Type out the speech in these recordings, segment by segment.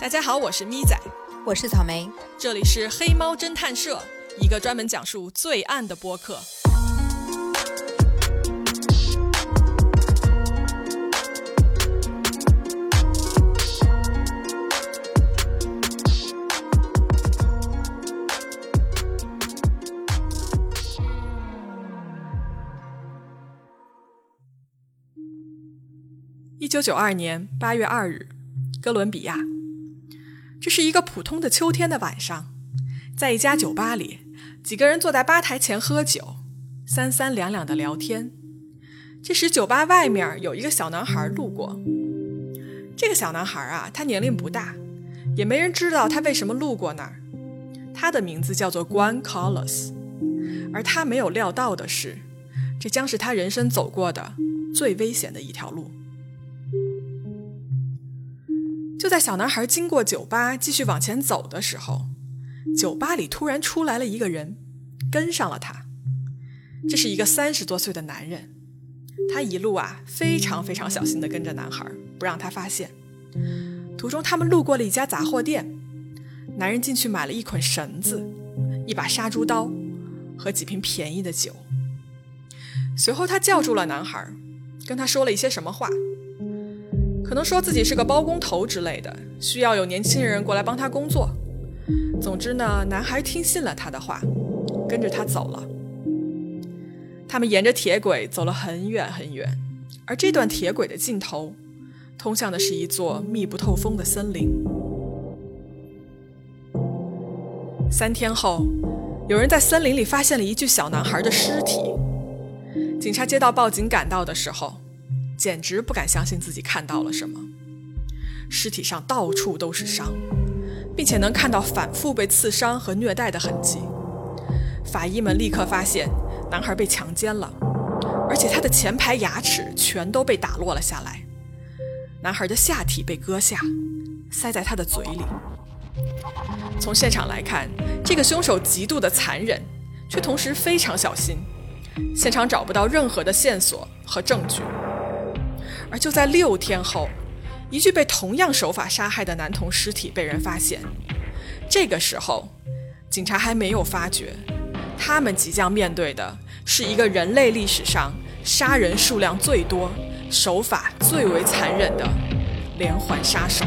大家好，我是咪仔，我是草莓，这里是黑猫侦探社，一个专门讲述罪案的播客。一九九二年八月二日，哥伦比亚。这是一个普通的秋天的晚上，在一家酒吧里，几个人坐在吧台前喝酒，三三两两的聊天。这时，酒吧外面有一个小男孩路过。这个小男孩啊，他年龄不大，也没人知道他为什么路过那儿。他的名字叫做 Guan Carlos，而他没有料到的是，这将是他人生走过的最危险的一条路。就在小男孩经过酒吧继续往前走的时候，酒吧里突然出来了一个人，跟上了他。这是一个三十多岁的男人，他一路啊非常非常小心地跟着男孩，不让他发现。途中他们路过了一家杂货店，男人进去买了一捆绳子、一把杀猪刀和几瓶便宜的酒。随后他叫住了男孩，跟他说了一些什么话。可能说自己是个包工头之类的，需要有年轻人过来帮他工作。总之呢，男孩听信了他的话，跟着他走了。他们沿着铁轨走了很远很远，而这段铁轨的尽头，通向的是一座密不透风的森林。三天后，有人在森林里发现了一具小男孩的尸体。警察接到报警赶到的时候。简直不敢相信自己看到了什么，尸体上到处都是伤，并且能看到反复被刺伤和虐待的痕迹。法医们立刻发现男孩被强奸了，而且他的前排牙齿全都被打落了下来。男孩的下体被割下，塞在他的嘴里。从现场来看，这个凶手极度的残忍，却同时非常小心。现场找不到任何的线索和证据。而就在六天后，一具被同样手法杀害的男童尸体被人发现。这个时候，警察还没有发觉，他们即将面对的是一个人类历史上杀人数量最多、手法最为残忍的连环杀手。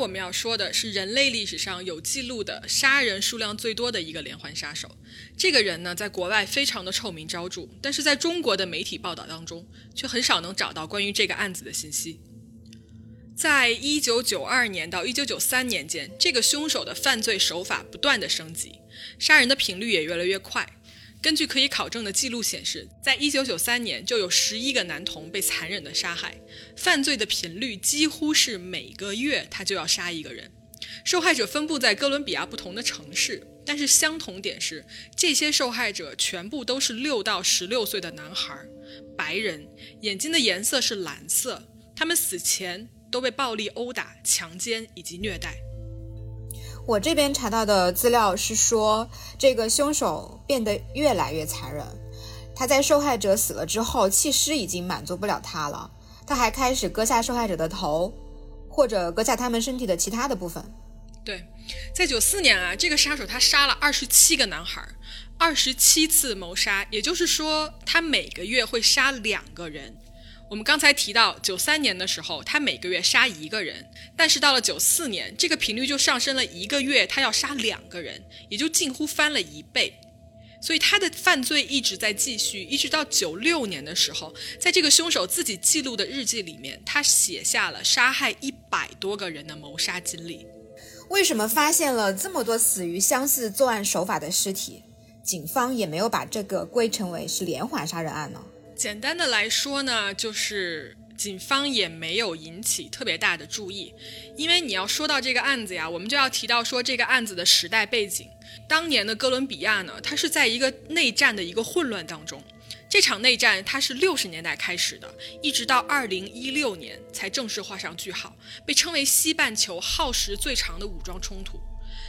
我们要说的是人类历史上有记录的杀人数量最多的一个连环杀手。这个人呢，在国外非常的臭名昭著，但是在中国的媒体报道当中，却很少能找到关于这个案子的信息。在一九九二年到一九九三年间，这个凶手的犯罪手法不断的升级，杀人的频率也越来越快。根据可以考证的记录显示，在一九九三年就有十一个男童被残忍的杀害，犯罪的频率几乎是每个月他就要杀一个人。受害者分布在哥伦比亚不同的城市，但是相同点是，这些受害者全部都是六到十六岁的男孩，白人，眼睛的颜色是蓝色，他们死前都被暴力殴打、强奸以及虐待。我这边查到的资料是说，这个凶手变得越来越残忍。他在受害者死了之后，弃尸已经满足不了他了，他还开始割下受害者的头，或者割下他们身体的其他的部分。对，在九四年啊，这个杀手他杀了二十七个男孩，二十七次谋杀，也就是说，他每个月会杀两个人。我们刚才提到，九三年的时候，他每个月杀一个人，但是到了九四年，这个频率就上升了一个月，他要杀两个人，也就近乎翻了一倍。所以他的犯罪一直在继续，一直到九六年的时候，在这个凶手自己记录的日记里面，他写下了杀害一百多个人的谋杀经历。为什么发现了这么多死于相似作案手法的尸体，警方也没有把这个归成为是连环杀人案呢？简单的来说呢，就是警方也没有引起特别大的注意，因为你要说到这个案子呀，我们就要提到说这个案子的时代背景。当年的哥伦比亚呢，它是在一个内战的一个混乱当中，这场内战它是六十年代开始的，一直到二零一六年才正式画上句号，被称为西半球耗时最长的武装冲突。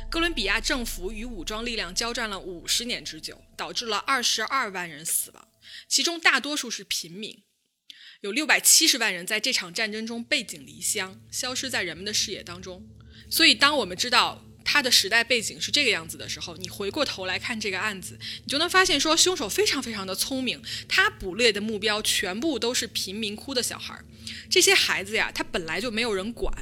哥伦比亚政府与武装力量交战了五十年之久，导致了二十二万人死亡，其中大多数是平民，有六百七十万人在这场战争中背井离乡，消失在人们的视野当中。所以，当我们知道他的时代背景是这个样子的时候，你回过头来看这个案子，你就能发现说，凶手非常非常的聪明，他捕猎的目标全部都是贫民窟的小孩儿，这些孩子呀，他本来就没有人管。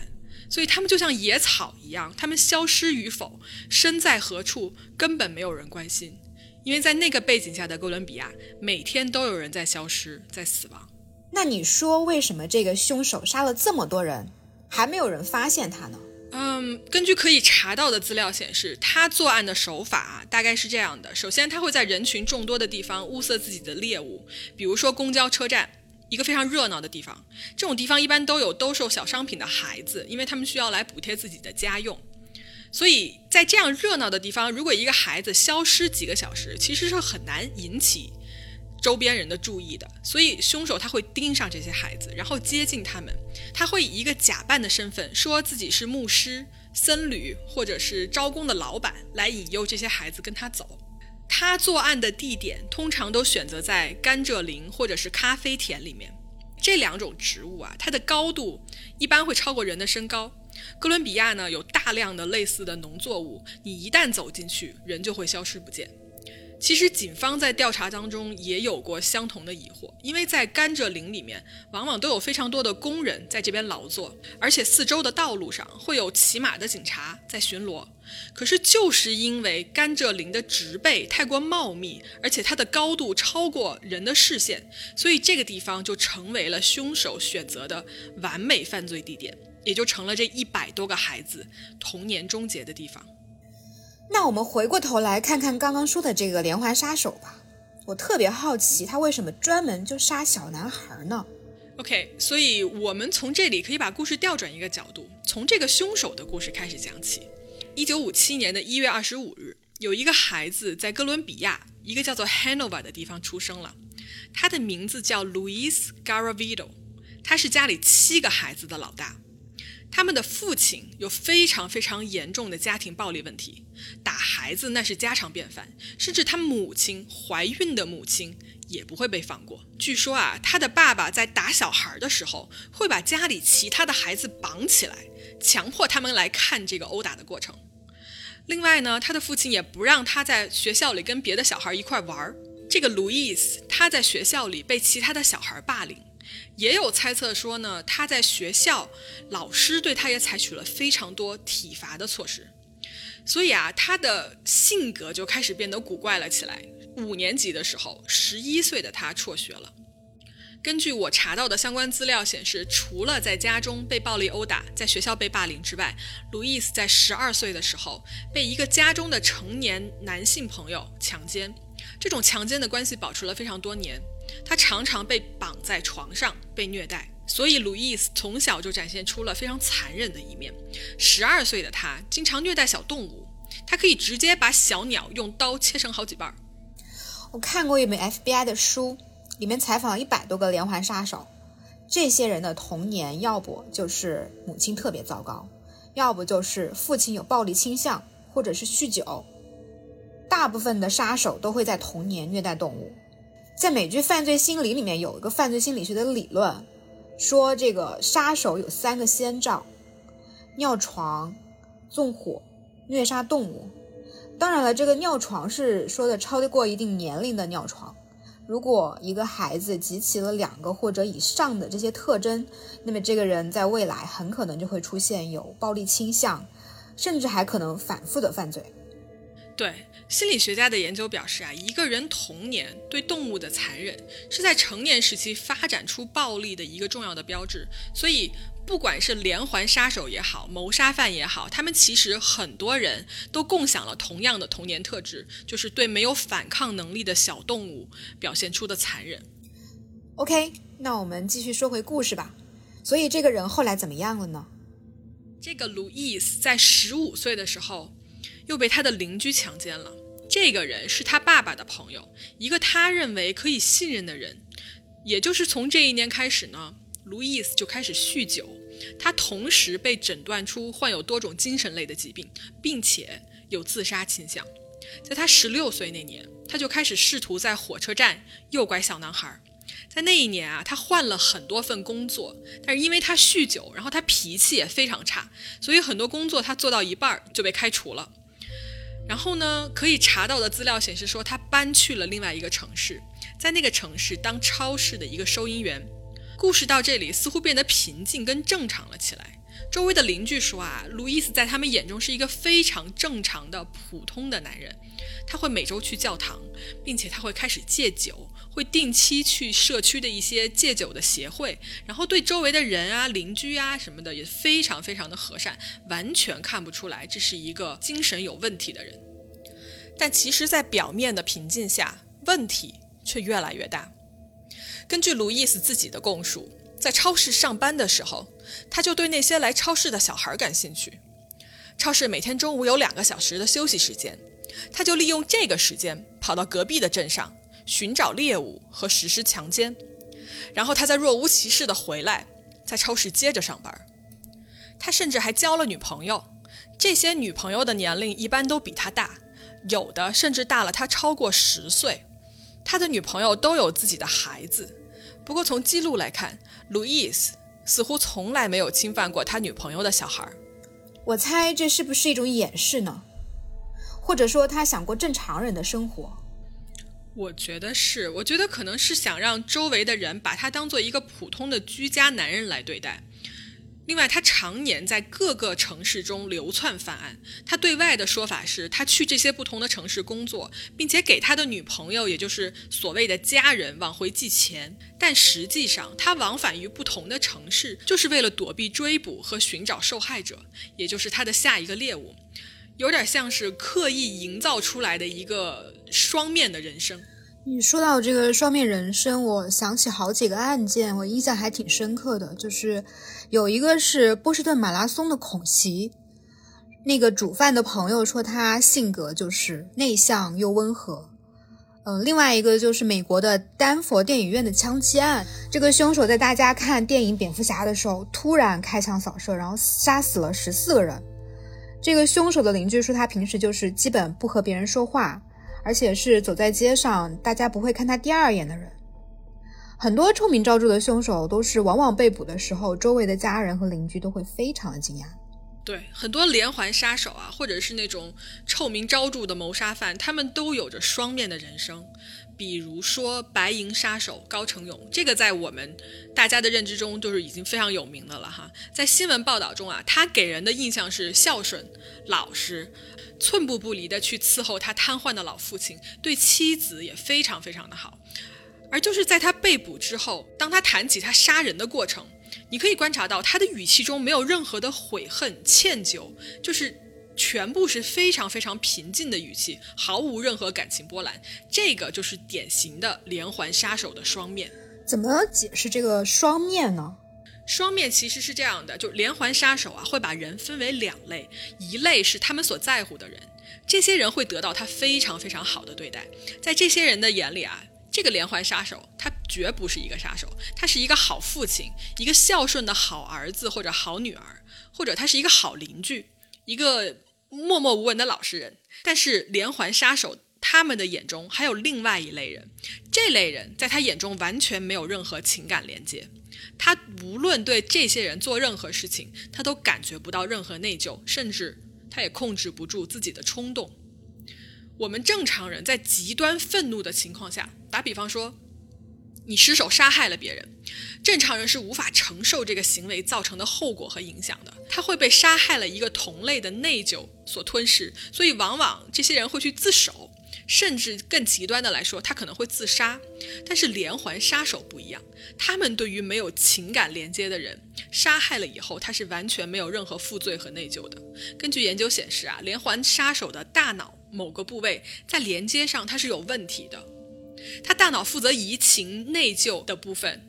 所以他们就像野草一样，他们消失与否，身在何处，根本没有人关心。因为在那个背景下的哥伦比亚，每天都有人在消失，在死亡。那你说，为什么这个凶手杀了这么多人，还没有人发现他呢？嗯，根据可以查到的资料显示，他作案的手法大概是这样的：首先，他会在人群众多的地方物色自己的猎物，比如说公交车站。一个非常热闹的地方，这种地方一般都有兜售小商品的孩子，因为他们需要来补贴自己的家用。所以在这样热闹的地方，如果一个孩子消失几个小时，其实是很难引起周边人的注意的。所以凶手他会盯上这些孩子，然后接近他们，他会以一个假扮的身份，说自己是牧师、僧侣或者是招工的老板，来引诱这些孩子跟他走。他作案的地点通常都选择在甘蔗林或者是咖啡田里面，这两种植物啊，它的高度一般会超过人的身高。哥伦比亚呢有大量的类似的农作物，你一旦走进去，人就会消失不见。其实警方在调查当中也有过相同的疑惑，因为在甘蔗林里面，往往都有非常多的工人在这边劳作，而且四周的道路上会有骑马的警察在巡逻。可是就是因为甘蔗林的植被太过茂密，而且它的高度超过人的视线，所以这个地方就成为了凶手选择的完美犯罪地点，也就成了这一百多个孩子童年终结的地方。那我们回过头来看看刚刚说的这个连环杀手吧。我特别好奇，他为什么专门就杀小男孩呢？OK，所以我们从这里可以把故事调转一个角度，从这个凶手的故事开始讲起。一九五七年的一月二十五日，有一个孩子在哥伦比亚一个叫做 Hanover 的地方出生了，他的名字叫 Luis Garavito，他是家里七个孩子的老大。他们的父亲有非常非常严重的家庭暴力问题，打孩子那是家常便饭，甚至他母亲怀孕的母亲也不会被放过。据说啊，他的爸爸在打小孩的时候，会把家里其他的孩子绑起来，强迫他们来看这个殴打的过程。另外呢，他的父亲也不让他在学校里跟别的小孩一块玩儿。这个路易斯他在学校里被其他的小孩霸凌。也有猜测说呢，他在学校，老师对他也采取了非常多体罚的措施，所以啊，他的性格就开始变得古怪了起来。五年级的时候，十一岁的他辍学了。根据我查到的相关资料显示，除了在家中被暴力殴打，在学校被霸凌之外，路易斯在十二岁的时候被一个家中的成年男性朋友强奸，这种强奸的关系保持了非常多年。他常常被绑在床上被虐待，所以路易斯从小就展现出了非常残忍的一面。十二岁的他经常虐待小动物，他可以直接把小鸟用刀切成好几半。我看过一本 FBI 的书，里面采访了一百多个连环杀手，这些人的童年要不就是母亲特别糟糕，要不就是父亲有暴力倾向，或者是酗酒。大部分的杀手都会在童年虐待动物。在美剧《犯罪心理》里面有一个犯罪心理学的理论，说这个杀手有三个先兆：尿床、纵火、虐杀动物。当然了，这个尿床是说的超过一定年龄的尿床。如果一个孩子集齐了两个或者以上的这些特征，那么这个人在未来很可能就会出现有暴力倾向，甚至还可能反复的犯罪。对心理学家的研究表示啊，一个人童年对动物的残忍，是在成年时期发展出暴力的一个重要的标志。所以，不管是连环杀手也好，谋杀犯也好，他们其实很多人都共享了同样的童年特质，就是对没有反抗能力的小动物表现出的残忍。OK，那我们继续说回故事吧。所以，这个人后来怎么样了呢？这个路易斯在十五岁的时候。又被他的邻居强奸了。这个人是他爸爸的朋友，一个他认为可以信任的人。也就是从这一年开始呢，路易斯就开始酗酒，他同时被诊断出患有多种精神类的疾病，并且有自杀倾向。在他十六岁那年，他就开始试图在火车站诱拐小男孩。在那一年啊，他换了很多份工作，但是因为他酗酒，然后他脾气也非常差，所以很多工作他做到一半就被开除了。然后呢，可以查到的资料显示说，他搬去了另外一个城市，在那个城市当超市的一个收银员。故事到这里似乎变得平静跟正常了起来。周围的邻居说啊，路易斯在他们眼中是一个非常正常的普通的男人。他会每周去教堂，并且他会开始戒酒，会定期去社区的一些戒酒的协会，然后对周围的人啊、邻居啊什么的也非常非常的和善，完全看不出来这是一个精神有问题的人。但其实，在表面的平静下，问题却越来越大。根据路易斯自己的供述。在超市上班的时候，他就对那些来超市的小孩感兴趣。超市每天中午有两个小时的休息时间，他就利用这个时间跑到隔壁的镇上寻找猎物和实施强奸，然后他再若无其事的回来，在超市接着上班。他甚至还交了女朋友，这些女朋友的年龄一般都比他大，有的甚至大了他超过十岁。他的女朋友都有自己的孩子。不过从记录来看，路易斯似乎从来没有侵犯过他女朋友的小孩。我猜这是不是一种掩饰呢？或者说他想过正常人的生活？我觉得是，我觉得可能是想让周围的人把他当做一个普通的居家男人来对待。另外，他常年在各个城市中流窜犯案。他对外的说法是他去这些不同的城市工作，并且给他的女朋友，也就是所谓的家人往回寄钱。但实际上，他往返于不同的城市，就是为了躲避追捕和寻找受害者，也就是他的下一个猎物。有点像是刻意营造出来的一个双面的人生。你说到这个双面人生，我想起好几个案件，我印象还挺深刻的。就是有一个是波士顿马拉松的恐袭，那个主犯的朋友说他性格就是内向又温和。嗯，另外一个就是美国的丹佛电影院的枪击案，这个凶手在大家看电影蝙蝠侠的时候突然开枪扫射，然后杀死了十四个人。这个凶手的邻居说他平时就是基本不和别人说话。而且是走在街上，大家不会看他第二眼的人。很多臭名昭著的凶手都是往往被捕的时候，周围的家人和邻居都会非常的惊讶。对，很多连环杀手啊，或者是那种臭名昭著的谋杀犯，他们都有着双面的人生。比如说白银杀手高成勇，这个在我们大家的认知中就是已经非常有名的了哈。在新闻报道中啊，他给人的印象是孝顺、老实。寸步不离地去伺候他瘫痪的老父亲，对妻子也非常非常的好。而就是在他被捕之后，当他谈起他杀人的过程，你可以观察到他的语气中没有任何的悔恨、歉疚，就是全部是非常非常平静的语气，毫无任何感情波澜。这个就是典型的连环杀手的双面。怎么解释这个双面呢？双面其实是这样的，就连环杀手啊，会把人分为两类，一类是他们所在乎的人，这些人会得到他非常非常好的对待，在这些人的眼里啊，这个连环杀手他绝不是一个杀手，他是一个好父亲，一个孝顺的好儿子或者好女儿，或者他是一个好邻居，一个默默无闻的老实人。但是连环杀手他们的眼中还有另外一类人，这类人在他眼中完全没有任何情感连接。他无论对这些人做任何事情，他都感觉不到任何内疚，甚至他也控制不住自己的冲动。我们正常人在极端愤怒的情况下，打比方说，你失手杀害了别人，正常人是无法承受这个行为造成的后果和影响的，他会被杀害了一个同类的内疚所吞噬，所以往往这些人会去自首。甚至更极端的来说，他可能会自杀。但是连环杀手不一样，他们对于没有情感连接的人杀害了以后，他是完全没有任何负罪和内疚的。根据研究显示啊，连环杀手的大脑某个部位在连接上它是有问题的，他大脑负责移情内疚的部分，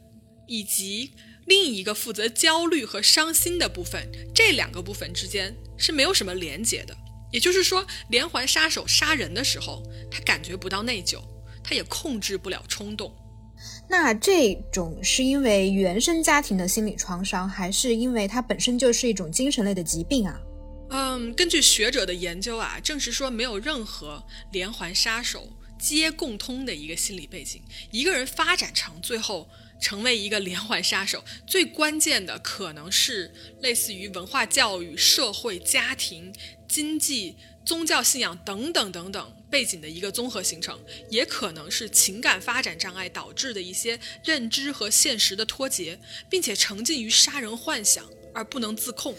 以及另一个负责焦虑和伤心的部分，这两个部分之间是没有什么连接的。也就是说，连环杀手杀人的时候，他感觉不到内疚，他也控制不了冲动。那这种是因为原生家庭的心理创伤，还是因为它本身就是一种精神类的疾病啊？嗯，根据学者的研究啊，证实说没有任何连环杀手皆共通的一个心理背景。一个人发展成最后成为一个连环杀手，最关键的可能是类似于文化教育、社会、家庭、经济、宗教信仰等等等等背景的一个综合形成，也可能是情感发展障碍导致的一些认知和现实的脱节，并且沉浸于杀人幻想而不能自控。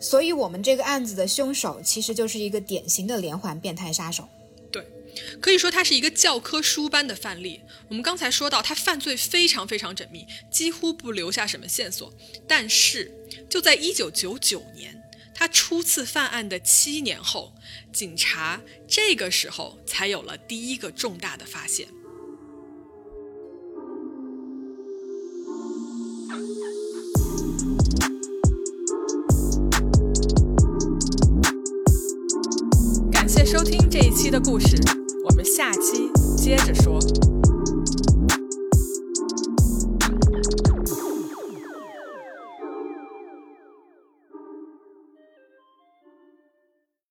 所以，我们这个案子的凶手其实就是一个典型的连环变态杀手。对，可以说他是一个教科书般的范例。我们刚才说到，他犯罪非常非常缜密，几乎不留下什么线索。但是，就在一九九九年，他初次犯案的七年后，警察这个时候才有了第一个重大的发现。故事，我们下期接着说。